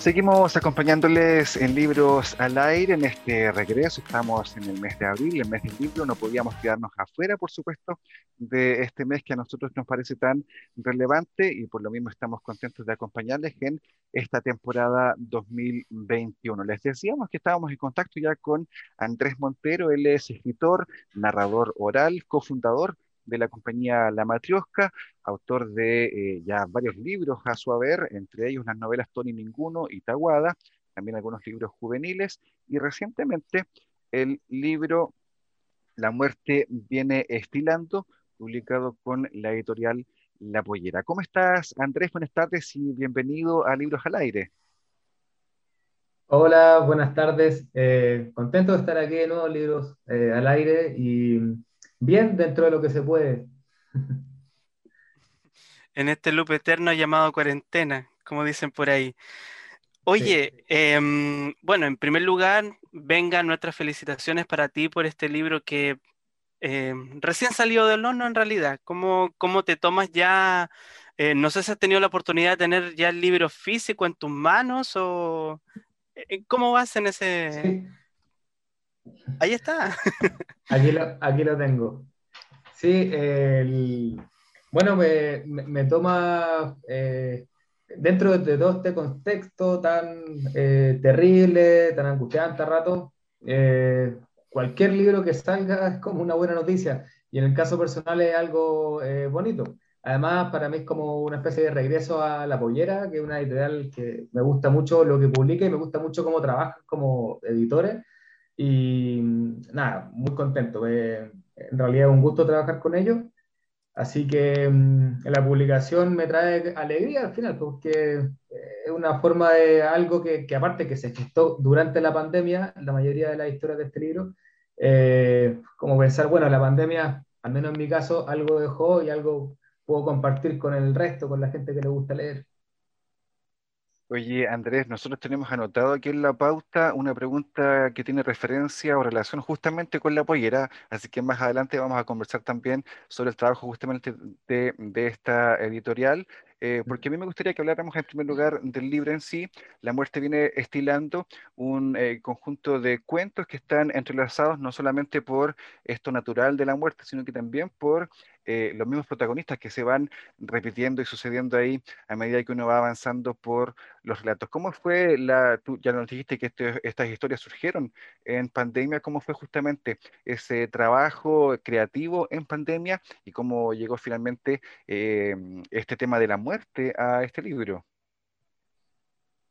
Seguimos acompañándoles en Libros al Aire en este regreso. Estamos en el mes de abril, el mes del libro. No podíamos quedarnos afuera, por supuesto, de este mes que a nosotros nos parece tan relevante y por lo mismo estamos contentos de acompañarles en esta temporada 2021. Les decíamos que estábamos en contacto ya con Andrés Montero. Él es escritor, narrador oral, cofundador de la compañía La Matriosca, autor de eh, ya varios libros a su haber, entre ellos las novelas Tony Ninguno y Taguada, también algunos libros juveniles, y recientemente el libro La muerte viene estilando, publicado con la editorial La Pollera. ¿Cómo estás, Andrés? Buenas tardes y bienvenido a Libros al Aire. Hola, buenas tardes. Eh, contento de estar aquí de nuevo, Libros eh, al Aire, y bien dentro de lo que se puede. En este loop eterno llamado cuarentena, como dicen por ahí. Oye, em, bueno, en primer lugar, vengan nuestras felicitaciones para ti por este libro que em, recién salió del horno en realidad. ¿Cómo, cómo te tomas ya? Eh, no sé si has tenido la oportunidad de tener ya el libro físico en tus manos o eh, cómo vas en ese... Ahí está. Aquí lo, aquí lo tengo. Sí, bueno, me, toma eh, dentro de todo este contexto tan eh, terrible, tan angustiante a rato, eh, cualquier libro que salga es como una buena noticia y en el caso personal es algo bonito. Además, para mí es como una especie de regreso a La Pollera, que es una editorial que me gusta mucho lo que publica y me gusta mucho cómo trabajan como editores. Y nada, muy contento. en realidad es un gusto trabajar con ellos. Así que mm, la publicación me trae alegría al final, porque es una forma de algo que, que, aparte que se gestó durante la pandemia, la mayoría de las historias de este libro, eh, como pensar, bueno, la pandemia, al menos en mi caso, algo dejó y algo puedo compartir con el resto, con la gente que le gusta leer. Oye, Andrés, nosotros tenemos anotado aquí en la pauta una pregunta que tiene referencia o relación justamente con la pollera, así que más adelante vamos a conversar también sobre el trabajo justamente de, esta editorial. Eh, porque a mí me gustaría que habláramos en primer lugar del libro en sí. La muerte viene estilando un eh, conjunto de cuentos que están entrelazados no solamente por esto natural de la muerte, sino que también por eh, los mismos protagonistas que se van repitiendo y sucediendo ahí a medida que uno va avanzando por los relatos. ¿Cómo fue la, tú ya nos dijiste que este, estas historias surgieron en pandemia, cómo fue justamente ese trabajo creativo en pandemia y cómo llegó finalmente este tema de la muerte? a este libro?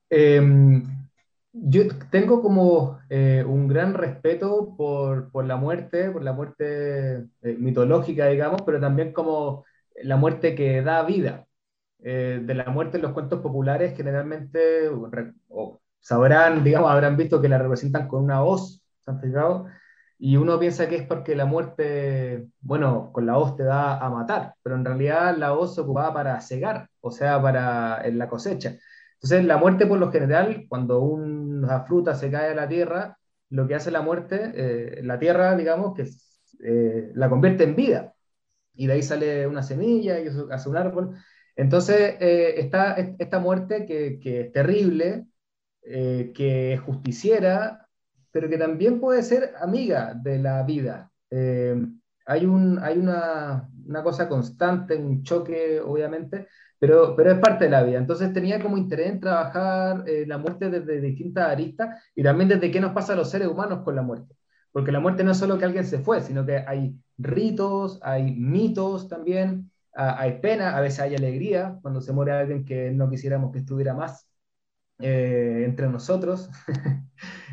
Em, yo tengo como eh, un gran respeto por, por, la muerte, por la muerte eh, mitológica, digamos, pero también como la muerte que da vida. Eh, de la muerte en los cuentos populares generalmente sabrán, digamos, habrán visto que la representan con una hoz, ¿se fijado? Y uno piensa que es porque la muerte, bueno, con la hoz te da a matar, pero en realidad la hoz se ocupaba para cegar, o sea, para en la cosecha. Entonces, la muerte por lo general, cuando una fruta se cae a la tierra, lo que hace la muerte, eh, la tierra, digamos, que eh, la convierte en vida. Y de ahí sale una semilla y eso hace un árbol. Entonces, eh, está esta muerte que, es terrible, que es justiciera, pero que también puede ser amiga de la vida. Hay un, hay una, una, cosa constante, un choque, obviamente, pero, pero es parte de la vida. Entonces tenía como interés en trabajar eh, la muerte desde distintas aristas y también desde qué nos pasa a los seres humanos con la muerte. Porque la muerte no es solo que alguien se fue, sino que hay ritos, hay mitos también, hay pena, a veces hay alegría cuando se muere alguien que no quisiéramos que estuviera más eh, entre nosotros.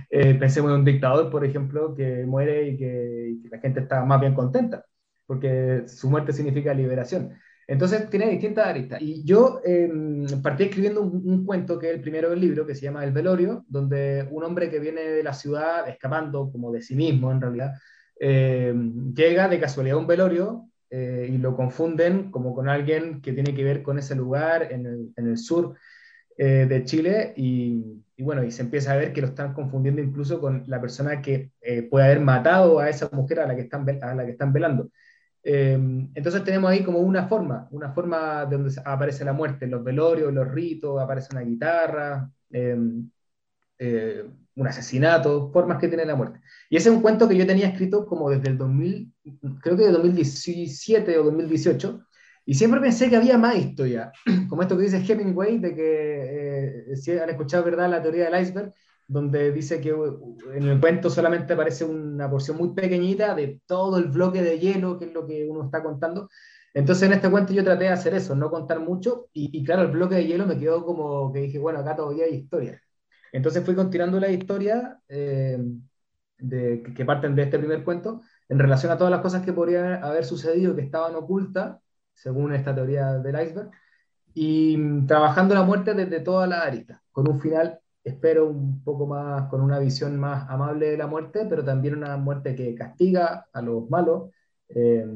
Eh, pensemos en un dictador, por ejemplo, que muere y que, la gente está más bien contenta, porque su muerte significa liberación. Entonces tiene distintas aristas. Y yo em, partí escribiendo un, cuento que es el primero del libro, que se llama El Velorio, donde un hombre que viene de la ciudad, escapando como de sí mismo en realidad, em, llega de casualidad a un velorio eh, y lo confunden como con alguien que tiene que ver con ese lugar en el, sur eh, de Chile y, y, bueno, y se empieza a ver que lo están confundiendo incluso con la persona que eh, puede haber matado a esa mujer a la que están, a la que están velando. Entonces tenemos ahí como una forma, una forma donde aparece la muerte, los velorios, los ritos, aparece una guitarra, un asesinato, formas que tiene la muerte. Y ese es un cuento que yo tenía escrito como desde el 2000, creo que de 2017 o 2018, y siempre pensé que había más historia, como esto que dice Hemingway, de que eh, si han escuchado, ¿verdad?, la teoría del iceberg, donde dice que uh, en el cuento solamente aparece una porción muy pequeñita de todo el bloque de hielo, que es lo que uno está contando. Entonces en este cuento yo traté de hacer eso, no contar mucho, y, claro, el bloque de hielo me quedó como que dije, bueno, acá todavía hay historia. Entonces fui continuando la historia eh, de, que parten de este primer cuento en relación a todas las cosas que podrían haber sucedido que estaban ocultas, según esta teoría del iceberg, y mm, trabajando la muerte desde toda la aristas, con un final, espero, un poco más, con una visión más amable de la muerte, pero también una muerte que castiga a los malos. Eh,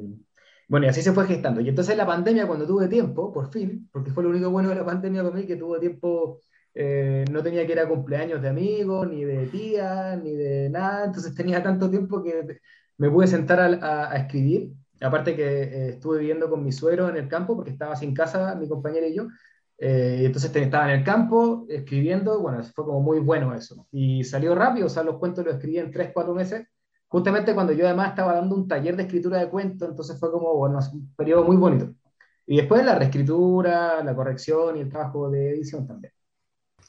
bueno, y así se fue gestando. Y entonces la pandemia, cuando tuve tiempo, por fin, porque fue lo único bueno de la pandemia para mí, que tuve tiempo eh, no tenía que ir a cumpleaños de amigos, ni de tías, ni de nada, entonces tenía tanto tiempo que me pude sentar a, escribir. Aparte que eh, estuve viviendo con mi suegro en el campo, porque estaba sin casa, mi compañera y yo. Eh, entonces estaba en el campo escribiendo, bueno, fue como muy bueno eso. Y salió rápido, o sea, los cuentos los escribí en 3, 4 meses, justamente cuando yo además estaba dando un taller de escritura de cuentos, entonces fue como, bueno, un periodo muy bonito. Y después la reescritura, la corrección y el trabajo de edición también.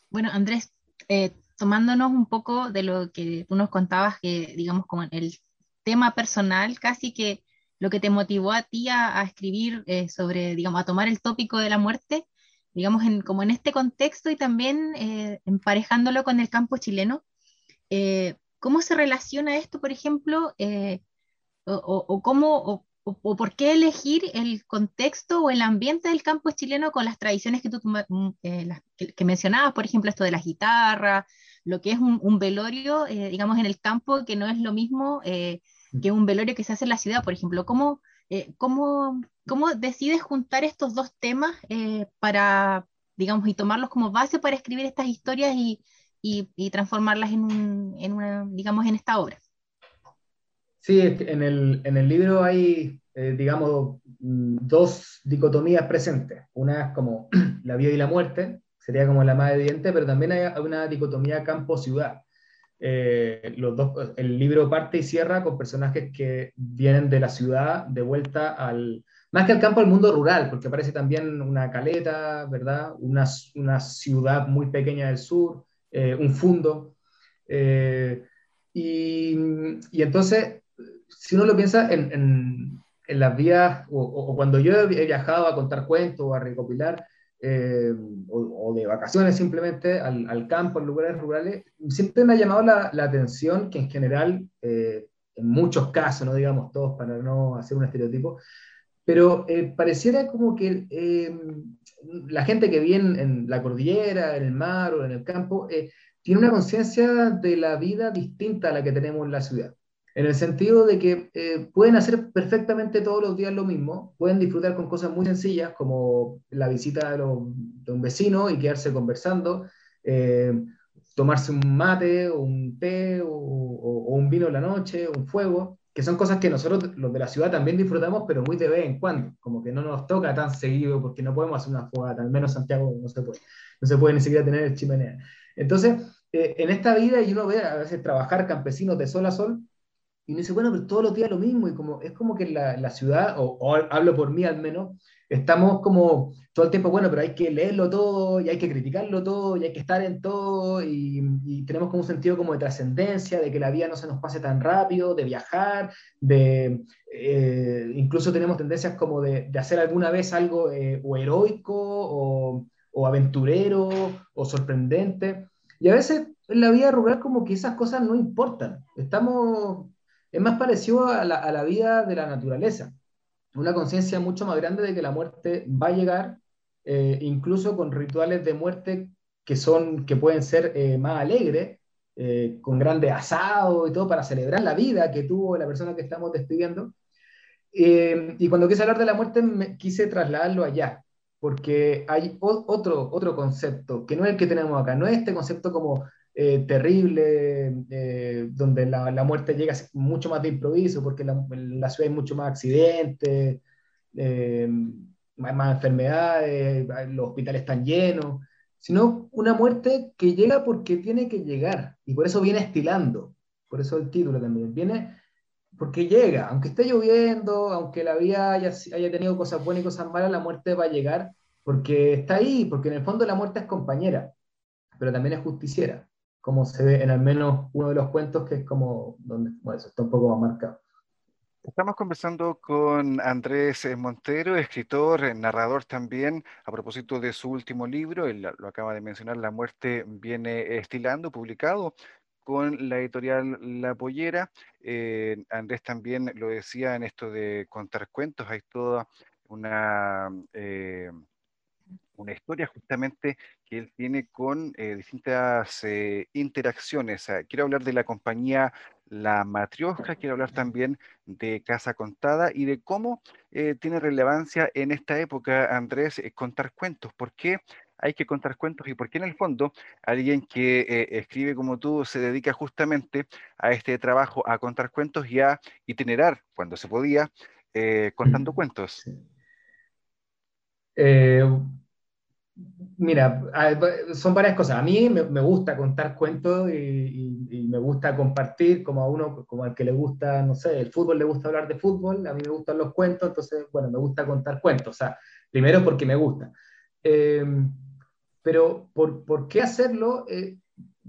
Bueno, Andrés, eh, tomándonos un poco de lo que tú nos contabas, que digamos como el tema personal, casi que lo que te motivó a ti a, escribir eh, sobre, digamos, a tomar el tópico de la muerte, digamos, en, como en este contexto y también eh, emparejándolo con el campo chileno, ¿cómo se relaciona esto, por ejemplo, o, o, cómo, o, por qué elegir el contexto o el ambiente del campo chileno con las tradiciones que tú mm, eh, que, mencionabas, por ejemplo, esto de las guitarras, lo que es un, velorio, eh, digamos, en el campo, que no es lo mismo eh, que un velorio que se hace en la ciudad, por ejemplo. ¿Cómo, cómo, cómo decides juntar estos dos temas para, digamos, y tomarlos como base para escribir estas historias y, transformarlas en, un, en una, digamos, en esta obra? Sí, en el, en el libro hay, eh, digamos, mm, dos dicotomías presentes. Una es como la vida y la muerte, sería como la más evidente, pero también hay una dicotomía campo-ciudad. Eh, los dos, el libro parte y cierra con personajes que vienen de la ciudad de vuelta al, más que al campo, al mundo rural, porque aparece también una caleta, ¿verdad? Una, una ciudad muy pequeña del sur, eh, un fundo. y, y, entonces si uno lo piensa en, en, en las vías, o, cuando yo he viajado a contar cuentos o a recopilar, eh, o, de vacaciones simplemente al, al, campo, en lugares rurales, siempre me ha llamado la, la atención que en general, eh, en muchos casos, no digamos todos para no hacer un estereotipo, pero eh, pareciera como que la gente que vive en, la cordillera, en el mar o en el campo, tiene una conciencia de la vida distinta a la que tenemos en la ciudad en el sentido de que eh, pueden hacer perfectamente todos los días lo mismo, pueden disfrutar con cosas muy sencillas como la visita de, un vecino y quedarse conversando, eh, tomarse un mate o un té o, un vino en la noche, un fuego, que son cosas que nosotros los de la ciudad también disfrutamos, pero muy de vez en cuando, como que no nos toca tan seguido porque no podemos hacer una fogata, al menos Santiago no se puede, no se puede ni siquiera tener chimenea. Entonces, eh, en esta vida, y uno ve a veces trabajar campesinos de sol a sol, y uno dice, bueno, pero todos los días lo mismo, y como, es como que la, la ciudad, o, hablo por mí al menos, estamos como todo el tiempo, bueno, pero hay que leerlo todo, y hay que criticarlo todo, y hay que estar en todo, y, tenemos como un sentido como de trascendencia, de que la vida no se nos pase tan rápido, de viajar, de, eh, incluso tenemos tendencias como de, de hacer alguna vez algo eh, o heroico, o, o aventurero, o sorprendente, y a veces en la vida rural como que esas cosas no importan, estamos es más parecido a la, vida de la naturaleza, una conciencia mucho más grande de que la muerte va a llegar, eh, incluso con rituales de muerte que, son, que pueden ser eh, más alegres, eh, con grandes asados y todo para celebrar la vida que tuvo la persona que estamos despidiendo. Y cuando quise hablar de la muerte, quise trasladarlo allá, porque hay otro, otro concepto, que no es el que tenemos acá, no es este concepto como eh, terrible, eh, donde la, la, muerte llega mucho más de improviso, porque la, la ciudad hay mucho más accidentes, más, más enfermedades, los hospitales están llenos, sino una muerte que llega porque tiene que llegar, y por eso viene estilando, por eso el título también, viene porque llega, aunque esté lloviendo, aunque la vida haya, haya, tenido cosas buenas y cosas malas, la muerte va a llegar porque está ahí, porque en el fondo la muerte es compañera, pero también es justiciera, como se ve en al menos uno de los cuentos que es como donde, bueno, eso está un poco más marcado. Estamos conversando con Andrés Montero, escritor, narrador también, a propósito de su último libro, él lo acaba de mencionar, La muerte viene estilando, publicado con la editorial La Pollera. Eh, Andrés también lo decía en esto de contar cuentos, hay toda una, eh, una historia justamente que él tiene con eh, distintas interacciones. quiero hablar de la compañía La Matriosca, quiero hablar también de Casa Contada y de cómo tiene relevancia en esta época, Andrés, contar cuentos. ¿Por qué? hay que contar cuentos y porque en el fondo alguien que eh, escribe como tú se dedica justamente a este trabajo, a contar cuentos y a itinerar, cuando se podía, eh, contando cuentos. Eh, mira, son varias cosas. A mí me, gusta contar cuentos y, me gusta compartir, como a uno, como al que le gusta, no sé, el fútbol le gusta hablar de fútbol, a mí me gustan los cuentos, entonces, bueno, me gusta contar cuentos. O sea, primero porque me gusta. Pero ¿por, ¿por qué hacerlo? Eh,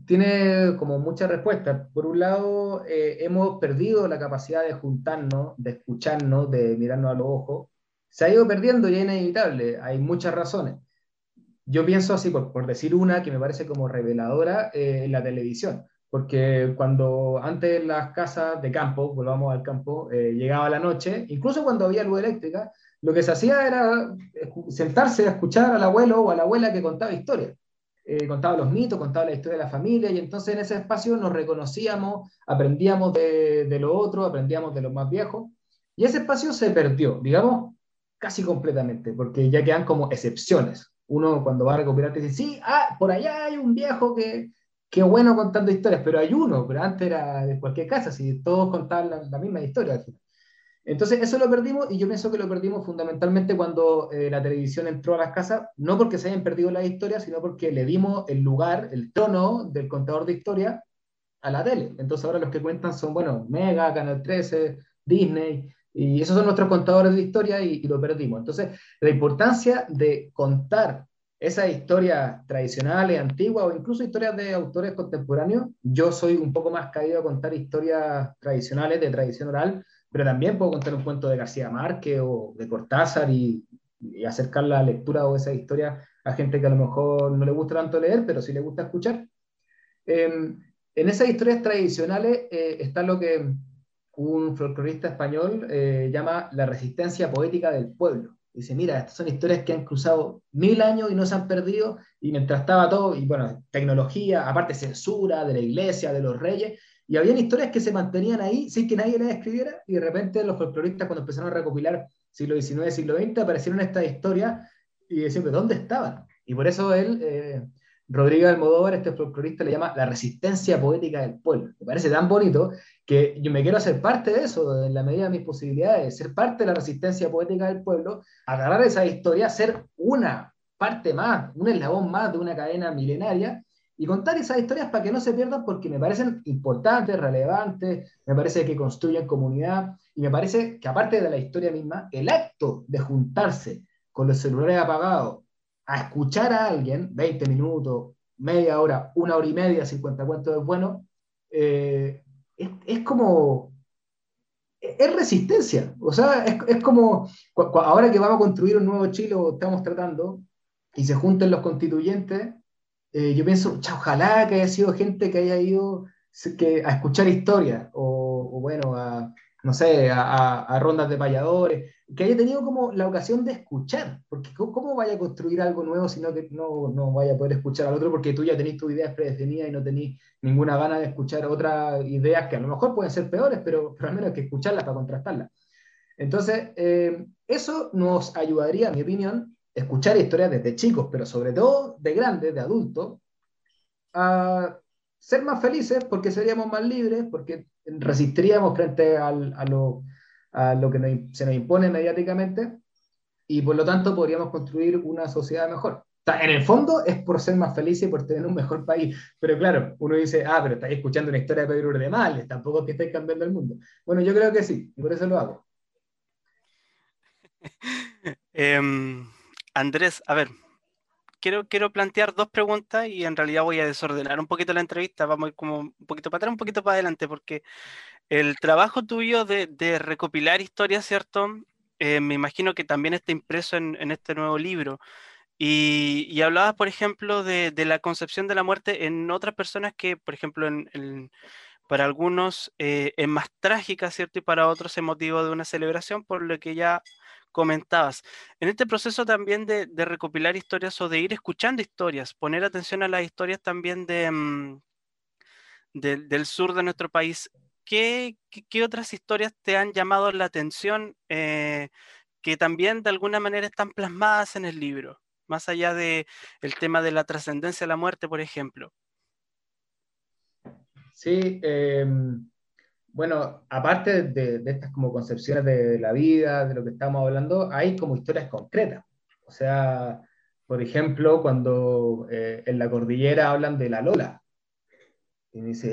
tiene como muchas respuestas. Por un lado, eh, hemos perdido la capacidad de juntarnos, de escucharnos, de mirarnos a los ojos. Se ha ido perdiendo y es inevitable. Hay muchas razones. Yo pienso así, por, por decir una que me parece como reveladora, eh, la televisión. Porque cuando antes las casas de campo, volvamos al campo, llegaba la noche, incluso cuando había luz eléctrica, lo que se hacía era sentarse a escuchar al abuelo o a la abuela que contaba historias. Eh, contaba los mitos, contaba la historia de la familia, y entonces en ese espacio nos reconocíamos, aprendíamos de, de lo otro, aprendíamos de los más viejos, y ese espacio se perdió, digamos, casi completamente, porque ya quedan como excepciones. Uno cuando va a recuperar dice, sí, ah, por allá hay un viejo que, qué bueno contando historias, pero hay uno, pero antes era de cualquier casa, si todos contaban la, la misma historia. Entonces, eso lo perdimos y yo pienso que lo perdimos fundamentalmente cuando eh, la televisión entró a las casas, no porque se hayan perdido las historias, sino porque le dimos el lugar, el tono del contador de historia a la tele. Entonces, ahora los que cuentan son, bueno, Mega, Canal 13, Disney, y esos son nuestros contadores de historia y, lo perdimos. Entonces, la importancia de contar esas historias tradicionales, antiguas o incluso historias de autores contemporáneos, yo soy un poco más caído a contar historias tradicionales de tradición oral pero también puedo contar un cuento de García Márquez o de Cortázar y, acercar la lectura o esa historia a gente que a lo mejor no le gusta tanto leer, pero sí le gusta escuchar. Em, en esas historias tradicionales eh, está lo que un folclorista español eh, llama la resistencia poética del pueblo. Dice, mira, estas son historias que han cruzado mil años y no se han perdido, y mientras estaba todo, y bueno, tecnología, aparte censura de la iglesia, de los reyes, y habían historias que se mantenían ahí sin que nadie las escribiera, y de repente los folcloristas cuando empezaron a recopilar siglo XIX, siglo XX, aparecieron estas historias y decían, ¿dónde estaban? Y por eso él, eh, Rodrigo Almodóvar, este folclorista, le llama la resistencia poética del pueblo. Me parece tan bonito que yo me quiero hacer parte de eso, en la medida de mis posibilidades, ser parte de la resistencia poética del pueblo, agarrar esa historia, ser una parte más, un eslabón más de una cadena milenaria y contar esas historias para que no se pierdan porque me parecen importantes, relevantes, me parece que construyen comunidad y me parece que aparte de la historia misma, el acto de juntarse con los celulares apagados a escuchar a alguien, 20 minutos, media hora, una hora y media, 50 cuentos es bueno, eh, es, es, como... Es resistencia, o sea, es, es como ahora que vamos a construir un nuevo Chile, estamos tratando, y se junten los constituyentes, eh, yo pienso, ojalá que haya sido gente que haya ido que, a escuchar historias, o, bueno, a, no sé, a, a, rondas de payadores, que haya tenido como la ocasión de escuchar, porque ¿cómo, vaya a construir algo nuevo si no, que no, no vaya a poder escuchar al otro porque tú ya tenés tus ideas predefinidas y no tenés ninguna gana de escuchar otras ideas que a lo mejor pueden ser peores, pero, pero al menos hay que escucharlas para contrastarlas. Entonces, eh, eso nos ayudaría, en mi opinión, escuchar historias desde chicos, pero sobre todo de grandes, de adultos, a ser más felices porque seríamos más libres, porque resistiríamos frente a, lo, a lo que se nos impone mediáticamente y por lo tanto podríamos construir una sociedad mejor. en el fondo es por ser más felices y por tener un mejor país. Pero claro, uno dice, ah, pero estáis escuchando una historia de Pedro Males, tampoco es que estáis cambiando el mundo. Bueno, yo creo que sí, y por eso lo hago. Em, Andrés, a ver, quiero, quiero plantear dos preguntas y en realidad voy a desordenar un poquito la entrevista, vamos a ir como un poquito para atrás, un poquito para adelante, porque el trabajo tuyo de, recopilar historias, ¿cierto? Eh, me imagino que también está impreso en, este nuevo libro. Y, hablabas, por ejemplo, de, la concepción de la muerte en otras personas que, por ejemplo, para algunos eh, es más trágica, ¿cierto? Y para otros es motivo de una celebración, por lo que ya comentabas. En este proceso también de, recopilar historias o de ir escuchando historias, poner atención a las historias también mm, del sur de nuestro país, ¿qué, otras historias te han llamado la atención eh, que también de alguna manera están plasmadas en el libro? Más allá del el tema de la trascendencia de la muerte, por ejemplo. Sí, em, bueno, aparte de, estas como concepciones de la vida, de lo que estamos hablando, hay como historias concretas. O sea, por ejemplo, cuando eh, en la cordillera hablan de la Lola, y dice,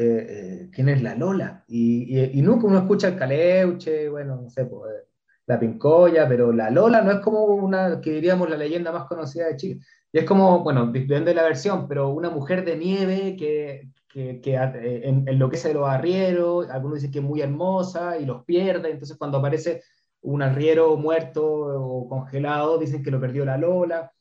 eh, ¿quién es la Lola? Y, nunca uno escucha el caleuche, bueno, no sé, pues, la pincoya, pero la Lola no es como una, que diríamos, la leyenda más conocida de Chile. Y es como, bueno, depende de la versión, pero una mujer de nieve que, que, que eh, en, enloquece de los arrieros, algunos dicen que es muy hermosa y los pierde, entonces cuando aparece un arriero muerto o congelado, dicen que lo perdió la Lola.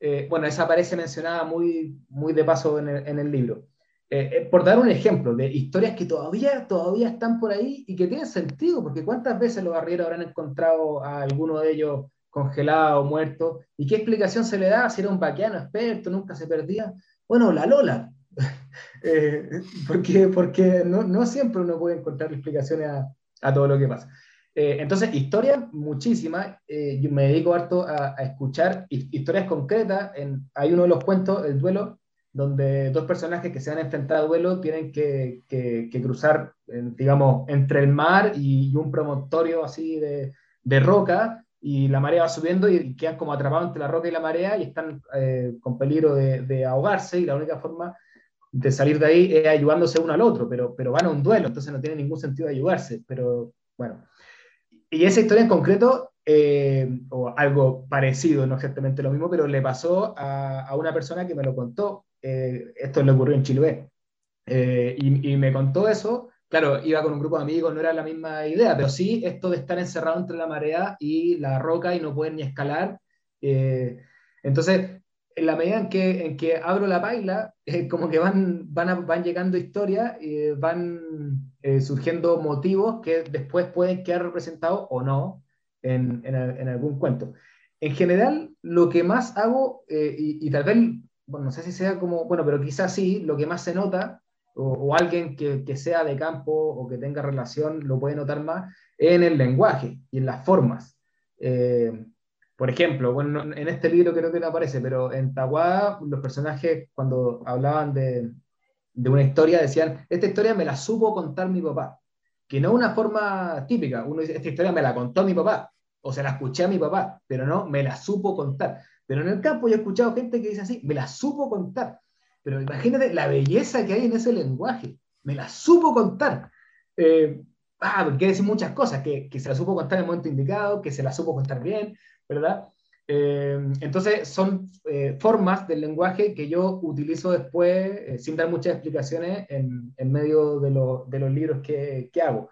Eh, bueno, esa aparece mencionada muy, muy de paso en el, en el libro. Eh, por dar un ejemplo de historias que todavía, todavía están por ahí y que tienen sentido, porque cuántas veces los arrieros habrán encontrado a alguno de ellos congelado, muerto, y qué explicación se le da si era un vaqueano experto, nunca se perdía. Bueno, la Lola, eh, porque, porque no, no, siempre uno puede encontrar explicaciones a, a todo lo que pasa. Eh, entonces, historias muchísimas. Eh, yo me dedico harto a, a escuchar historias concretas. En, hay uno de los cuentos, El Duelo, donde dos personajes que se han enfrentado a duelo tienen que, que, cruzar, digamos, entre el mar y, un promontorio así de, de, roca, y la marea va subiendo y, quedan como atrapados entre la roca y la marea y están con peligro de, de, ahogarse, y la única forma de salir de ahí es ayudándose uno al otro, pero, pero van a un duelo, entonces no tiene ningún sentido ayudarse. Pero bueno. Y esa historia en concreto, eh, o algo parecido, no exactamente lo mismo, pero le pasó a, a una persona que me lo contó. Eh, esto le ocurrió en Chiloé. Eh, y, y, me contó eso. Claro, iba con un grupo de amigos, no era la misma idea, pero sí esto de estar encerrado entre la marea y la roca y no poder ni escalar. entonces, en la medida en que, en que abro la paila, eh, como que van, van, van llegando historias, y van eh, surgiendo motivos que después pueden quedar representados o no en, en, algún cuento. En general, lo que más hago, eh, y, tal vez, bueno, no sé si sea como, bueno, pero quizás sí, lo que más se nota, o, alguien que, que, sea de campo o que tenga relación lo puede notar más, en el lenguaje y en las formas. Por ejemplo, bueno, en este libro creo que no aparece, pero en Tahuada los personajes cuando hablaban de, de, una historia decían, esta historia me la supo contar mi papá, que no una forma típica, uno dice, esta historia me la contó mi papá, o se la escuché a mi papá, pero no, me la supo contar. Pero en el campo yo he escuchado gente que dice así, me la supo contar. Pero imagínate la belleza que hay en ese lenguaje, me la supo contar. Eh, ah, quiere decir muchas cosas, que, que se la supo contar en el momento indicado, que se la supo contar bien, ¿verdad? Eh, entonces son eh, formas del lenguaje que yo utilizo después, eh, sin dar muchas explicaciones, en, medio de, los libros que hago.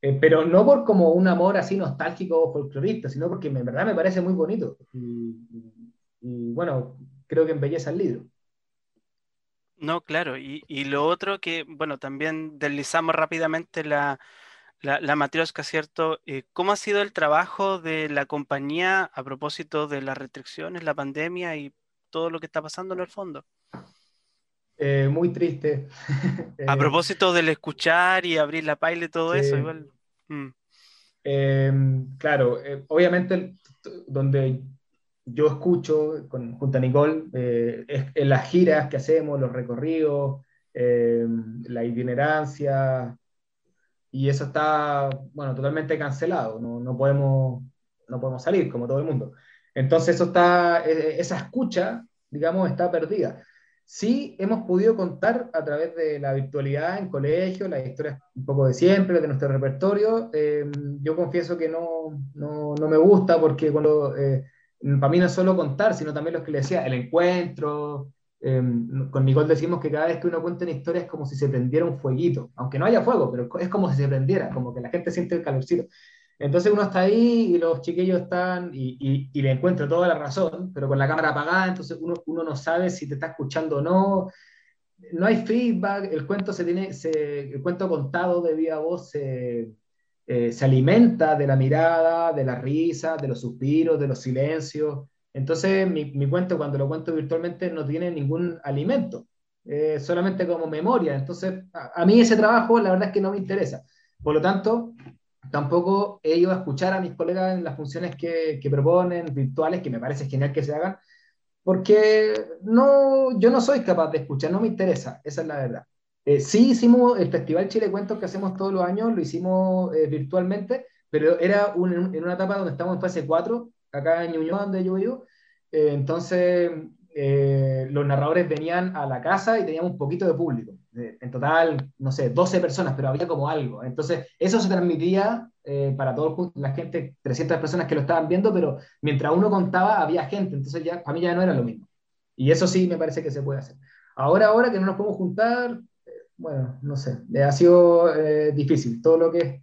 Pero no por como un amor así nostálgico o folclorista, sino porque en verdad me parece muy bonito. Y, y, bueno, creo que embelleza el libro. No, claro. Y, y lo otro que, bueno, también deslizamos rápidamente la, la, la Matrioska, ¿cierto? Eh, ¿Cómo ha sido el trabajo de la compañía a propósito de las restricciones, la pandemia y todo lo que está pasando en el fondo? Eh, muy triste. a eh, propósito del escuchar y abrir la paila y todo eso, igual. Mm. claro, obviamente donde yo escucho con, junto a Nicole en las giras que hacemos, los recorridos, la itinerancia, y eso está, bueno, totalmente cancelado, no, no, podemos, no podemos salir como todo el mundo. Entonces eso está, e, e, esa escucha, digamos, está perdida. Sí hemos podido contar a través de la virtualidad en colegio, las historias un poco de siempre, de nuestro repertorio. Em, yo confieso que no, no, no, me gusta porque cuando, eh, para mí no es solo contar, sino también lo que le decía, el encuentro, Em, con Nicole decimos que cada vez que uno cuenta una historia es como si se prendiera un fueguito, aunque no haya fuego, pero es como si se prendiera, como que la gente siente el calorcito. Entonces uno está ahí y los chiquillos están y, y, le encuentro toda la razón, pero con la cámara apagada, entonces uno, uno, no sabe si te está escuchando o no. No hay feedback, el cuento, se tiene, se, el cuento contado de viva voz se, eh, se alimenta de la mirada, de la risa, de los suspiros, de los silencios. Entonces, mi, mi, cuento, cuando lo cuento virtualmente, no tiene ningún alimento, eh, solamente como memoria. Entonces, a, mí ese trabajo, la verdad es que no me interesa. Por lo tanto, tampoco he ido a escuchar a mis colegas en las funciones que, proponen, virtuales, que me parece genial que se hagan, porque no, yo no soy capaz de escuchar, no me interesa, esa es la verdad. Eh, sí hicimos el Festival Chile Cuentos que hacemos todos los años, lo hicimos eh, virtualmente, pero era en una etapa donde estamos en fase 4 acá en Ñuñoa, donde yo vivo. Eh, entonces, los narradores venían a la casa y teníamos un poquito de público. En total, no sé, 12 personas, pero había como algo. Entonces, eso se transmitía eh, para toda la gente, 300 personas que lo estaban viendo, pero mientras uno contaba, había gente. Entonces, ya, para mí ya no era lo mismo. Y eso sí me parece que se puede hacer. Ahora, ahora que no nos podemos juntar, bueno, no sé, ha sido difícil. Todo lo que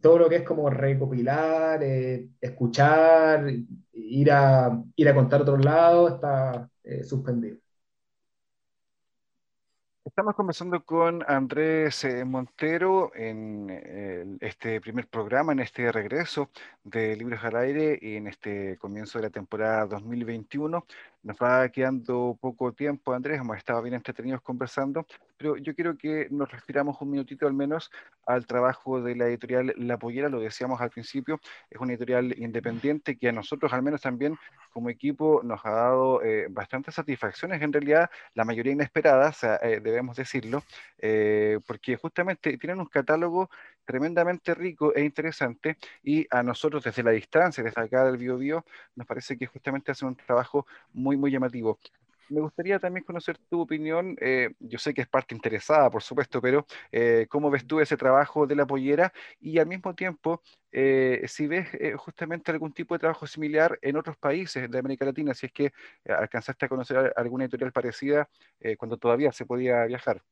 todo lo que es como recopilar, eh, escuchar, ir a, ir a contar a otros lados, está eh, suspendido. Estamos conversando con Andrés eh, Montero en este primer programa, en este regreso de Libros al Aire y en este comienzo de la temporada 2021. Nos va quedando poco tiempo, Andrés, hemos estado bien entretenidos conversando, pero yo quiero que nos respiramos un minutito al menos al trabajo de la editorial La Pollera, lo decíamos al principio, es una editorial independiente que a nosotros al menos también como equipo nos ha dado eh, bastantes satisfacciones, en realidad la mayoría inesperadas, eh, debemos decirlo, eh, porque justamente tienen un catálogo tremendamente rico e interesante y a nosotros desde la distancia, desde acá del Bio, nos parece que justamente hacen un trabajo muy, muy llamativo. Me gustaría también conocer tu opinión, eh, yo sé que es parte interesada, por supuesto, pero eh, ¿cómo ves tú ese trabajo de la pollera? Y al mismo tiempo, eh, si ves justamente algún tipo de trabajo similar en otros países de América Latina, si es que alcanzaste a conocer alguna editorial parecida cuando todavía se podía viajar.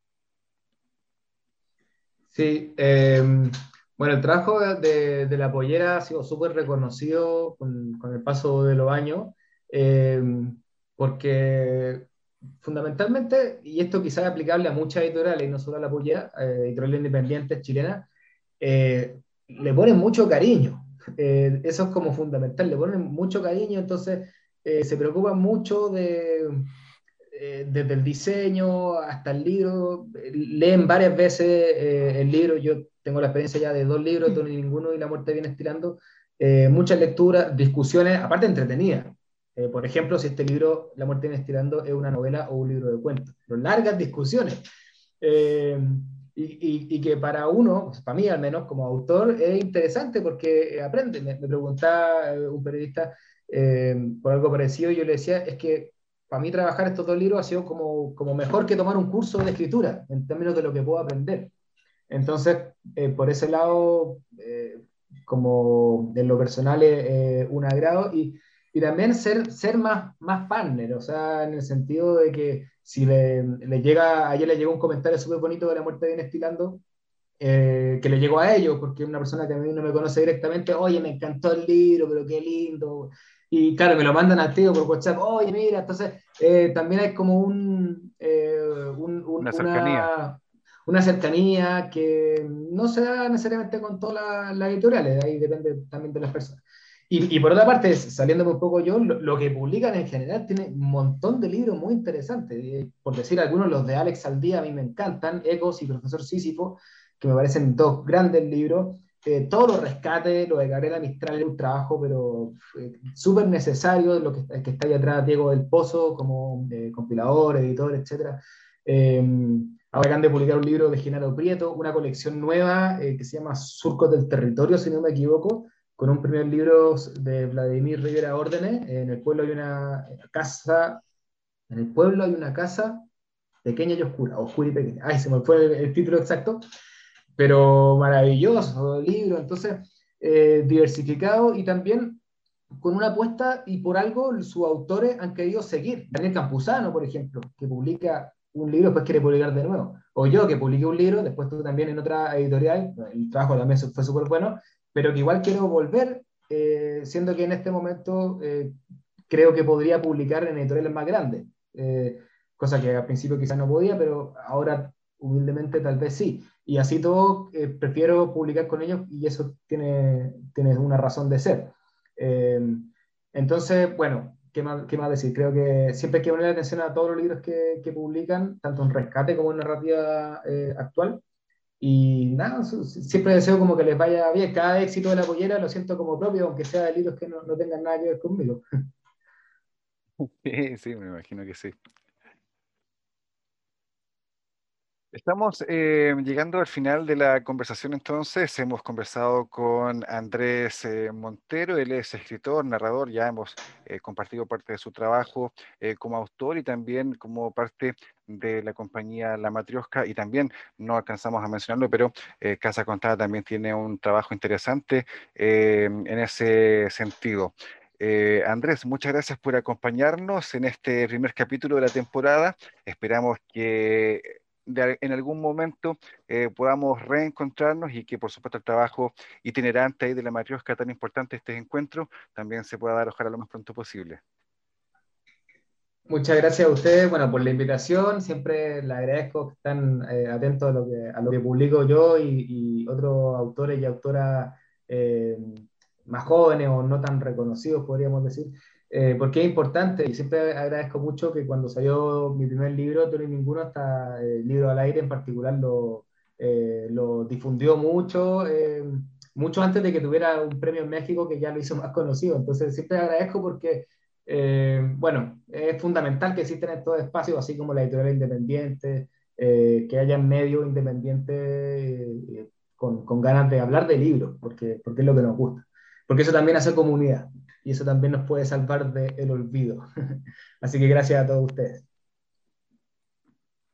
Sí, em, bueno, el trabajo de, la pollera ha sido súper reconocido con, el paso de los años, em, porque fundamentalmente, y esto quizás es aplicable a muchas editoriales, no solo a la pollera, eh, editoriales independientes chilenas, eh, le ponen mucho cariño. Eh, eso es como fundamental, le ponen mucho cariño, entonces se preocupan mucho de eh, desde el diseño hasta el libro, leen varias veces eh, el libro, yo tengo la experiencia ya de dos libros, Tony Ninguno y La Muerte viene estirando, eh, muchas lecturas, discusiones, aparte entretenidas. por ejemplo, si este libro, La Muerte viene estirando, es una novela o un libro de cuentos, pero largas discusiones. Y, y, que para uno, para mí al menos como autor, es interesante porque aprende. Me, me preguntaba un periodista por algo parecido y yo le decía, es que para mí trabajar estos dos libros ha sido como, como mejor que tomar un curso de escritura, en términos de lo que puedo aprender. Entonces, eh, por ese lado, eh, como de lo personal es un agrado y, y, también ser, ser más, más partner, o sea, en el sentido de que si le, le llega, ayer le llegó un comentario súper bonito de la muerte de Estilando, eh, que le llegó a ellos, porque una persona que a mí no me conoce directamente, oye, me encantó el libro, pero qué lindo, y claro, me lo mandan a tío por WhatsApp, oye, mira, entonces eh, también hay como un, eh, una, cercanía. Una, cercanía que no se da necesariamente con todas las, editoriales, ahí depende también de las personas. Y, y por otra parte, saliéndome un poco yo, lo, que publican en general tiene un montón de libros muy interesantes. Por decir algunos, los de Alex Aldía a mí me encantan, Ecos y Profesor Sísifo, que me parecen dos grandes libros. eh, todo lo rescate, lo de Gabriela Mistral es un trabajo, pero eh, súper necesario, lo que, está ahí atrás, Diego del Pozo, como eh, compilador, editor, etc. ahora acaban de publicar un libro de Genaro Prieto, una colección nueva que se llama Surcos del Territorio, si no me equivoco, con un primer libro de Vladimir Rivera Órdenes. En el pueblo hay una casa, en el pueblo hay una casa pequeña y oscura, oscura y pequeña. Ay, se me fue el título exacto pero maravilloso libro, entonces eh, diversificado y también con una apuesta y por algo sus autores han querido seguir. Daniel Campuzano, por ejemplo, que publica un libro, después quiere publicar de nuevo. O yo, que publiqué un libro, después tú también en otra editorial, el trabajo también fue súper bueno, pero que igual quiero volver, eh, siendo que en este momento eh, creo que podría publicar en editoriales más grandes, cosa que al principio quizás no podía, pero ahora humildemente tal vez sí. Y así todo, eh, prefiero publicar con ellos y eso tiene, tiene una razón de ser. Eh, entonces, bueno, ¿qué más, ¿qué más, decir? Creo que siempre hay que poner atención a todos los libros que, que publican, tanto en rescate como en narrativa eh, actual. Y nada, siempre deseo como que les vaya bien. Cada éxito de la pollera lo siento como propio, aunque sea de libros que no, no tengan nada que ver conmigo. Sí, sí, me imagino que sí. Estamos eh, llegando al final de la conversación entonces. Hemos conversado con Andrés eh, Montero, él es escritor, narrador, ya hemos eh, compartido parte de su trabajo como autor y también como parte de la compañía La Matriosca y también no alcanzamos a mencionarlo, pero Casa Contada también tiene un trabajo interesante en ese sentido. Andrés, muchas gracias por acompañarnos en este primer capítulo de la temporada. Esperamos que en algún momento eh, podamos reencontrarnos y que por supuesto el trabajo itinerante ahí de la matriosca tan importante este encuentro también se pueda dar ojalá lo más pronto posible. Muchas gracias a ustedes bueno, por la invitación, siempre les agradezco que están eh, atentos a lo que, a lo que publico yo y, otros autores y autoras eh, más jóvenes o no tan reconocidos, podríamos decir. Eh, porque es importante y siempre agradezco mucho que cuando salió mi primer libro, Todo y Ninguno, hasta el libro al aire en particular lo, eh, lo difundió mucho, eh, mucho antes de que tuviera un premio en México que ya lo hizo más conocido. Entonces siempre agradezco porque, bueno, es fundamental que existan estos espacios, así como la editorial independiente, que haya medios independientes con, con, ganas de hablar de libros, porque, porque es lo que nos gusta. Porque eso también hace comunidad y eso también nos puede salvar del olvido. Así que gracias a todos ustedes.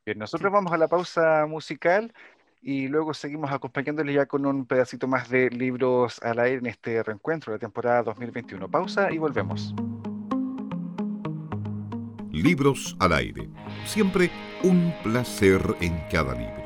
Bien, nosotros vamos a la pausa musical y luego seguimos acompañándoles ya con un pedacito más de libros al aire en este reencuentro de la temporada 2021. Pausa y volvemos. Libros al aire. Siempre un placer en cada libro.